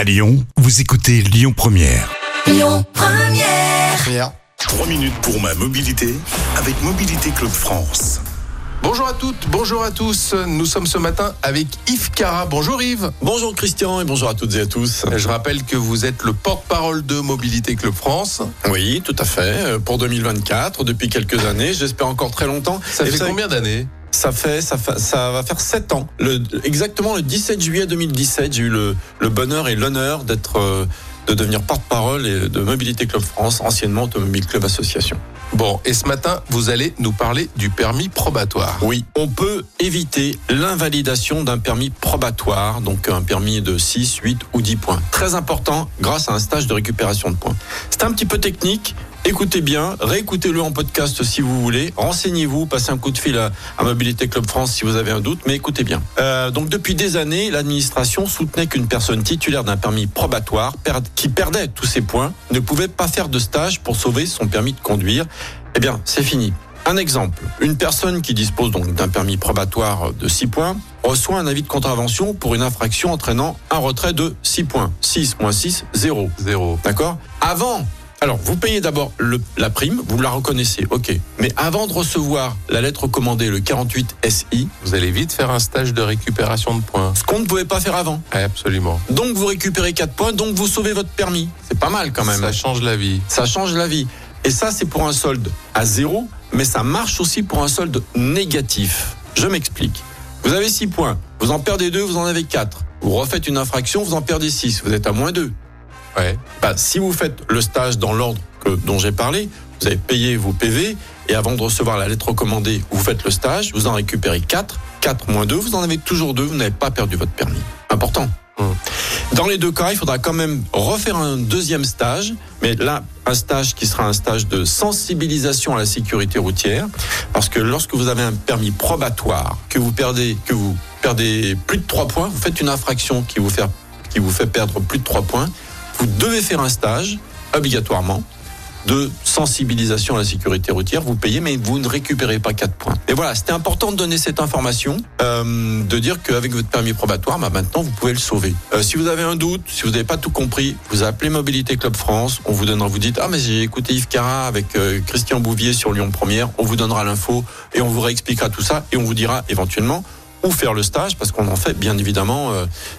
À Lyon, vous écoutez Lyon Première. Lyon Première. Première. 3 minutes pour ma mobilité avec Mobilité Club France. Bonjour à toutes, bonjour à tous. Nous sommes ce matin avec Yves Cara. Bonjour Yves. Bonjour Christian et bonjour à toutes et à tous. Je rappelle que vous êtes le porte-parole de Mobilité Club France. Oui, tout à fait. Euh, Pour 2024, depuis quelques années, j'espère encore très longtemps. Ça Et fait combien d'années? Ça fait, ça fait, ça va faire 7 ans. Le, exactement le 17 juillet 2017, j'ai eu le, le bonheur et l'honneur d'être, euh, de devenir porte-parole de Mobilité Club France, anciennement Automobile Club Association. Bon, et ce matin, vous allez nous parler du permis probatoire. Oui, on peut éviter l'invalidation d'un permis probatoire, donc un permis de 6, 8 ou 10 points. Très important grâce à un stage de récupération de points. C'est un petit peu technique. Écoutez bien, réécoutez-le en podcast si vous voulez. Renseignez-vous, passez un coup de fil à, à Mobilité Club France si vous avez un doute, mais écoutez bien. Euh, donc depuis des années, l'administration soutenait qu'une personne titulaire d'un permis probatoire qui perdait tous ses points ne pouvait pas faire de stage pour sauver son permis de conduire. Eh bien, c'est fini. Un exemple, une personne qui dispose donc d'un permis probatoire de 6 points reçoit un avis de contravention pour une infraction entraînant un retrait de 6 points. 6 moins 6, 0. Zéro. D'accord? Avant, alors vous payez d'abord la prime, vous la reconnaissez, ok. Mais avant de recevoir la lettre commandée, le 48 SI, Vous allez vite faire un stage de récupération de points. ce qu'on ne pouvait pas faire avant. Ouais, absolument. Donc vous récupérez 4 points, donc vous sauvez votre permis. C'est pas mal quand même. Ça change la vie. Ça change la vie. Et ça, c'est pour un solde à zéro, mais ça marche aussi pour un solde négatif. Je m'explique. Vous avez 6 points, vous en perdez 2, vous en avez 4. Vous refaites une infraction, vous en perdez 6, vous êtes à moins 2. Ouais. Bah, si vous faites le stage dans l'ordre dont j'ai parlé, vous avez payé vos PV, et avant de recevoir la lettre recommandée, vous faites le stage, vous en récupérez 4, 4 moins 2, vous en avez toujours 2, vous n'avez pas perdu votre permis. Important. Hum. Dans les deux cas, il faudra quand même refaire un deuxième stage, mais là, un stage qui sera un stage de sensibilisation à la sécurité routière, parce que lorsque vous avez un permis probatoire, que vous perdez, que vous perdez plus de 3 points, vous faites une infraction qui vous fait, qui vous fait perdre plus de 3 points, vous devez faire un stage, obligatoirement, de sensibilisation à la sécurité routière. Vous payez, mais vous ne récupérez pas 4 points. Et voilà, c'était important de donner cette information, euh, de dire qu'avec votre permis probatoire, bah, maintenant, vous pouvez le sauver. Euh, si vous avez un doute, si vous n'avez pas tout compris, vous appelez Mobilité Club France, on vous donnera, vous dites, ah, mais j'ai écouté Yves Cara avec euh, Christian Bouvier sur Lyon Première, on vous donnera l'info et on vous réexpliquera tout ça et on vous dira éventuellement où faire le stage, parce qu'on en fait bien évidemment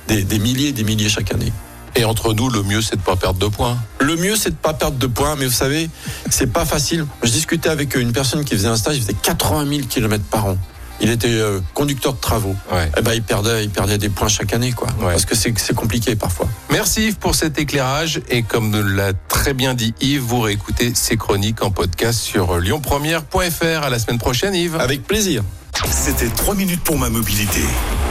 des, des milliers et des milliers chaque année. Et entre nous, le mieux, c'est de pas perdre de points. Le mieux, c'est de pas perdre de points, mais vous savez, c'est pas facile. Je discutais avec une personne qui faisait un stage, il faisait 80 000 km par an. Il était euh, conducteur de travaux. Ouais. Eh ben, il perdait, il perdait des points chaque année, quoi. Ouais. Parce que c'est c'est compliqué parfois. Merci Yves pour cet éclairage. Et comme l'a très bien dit Yves, vous réécoutez ces chroniques en podcast sur lyonpremière.fr. À la semaine prochaine, Yves. Avec plaisir. C'était 3 minutes pour ma mobilité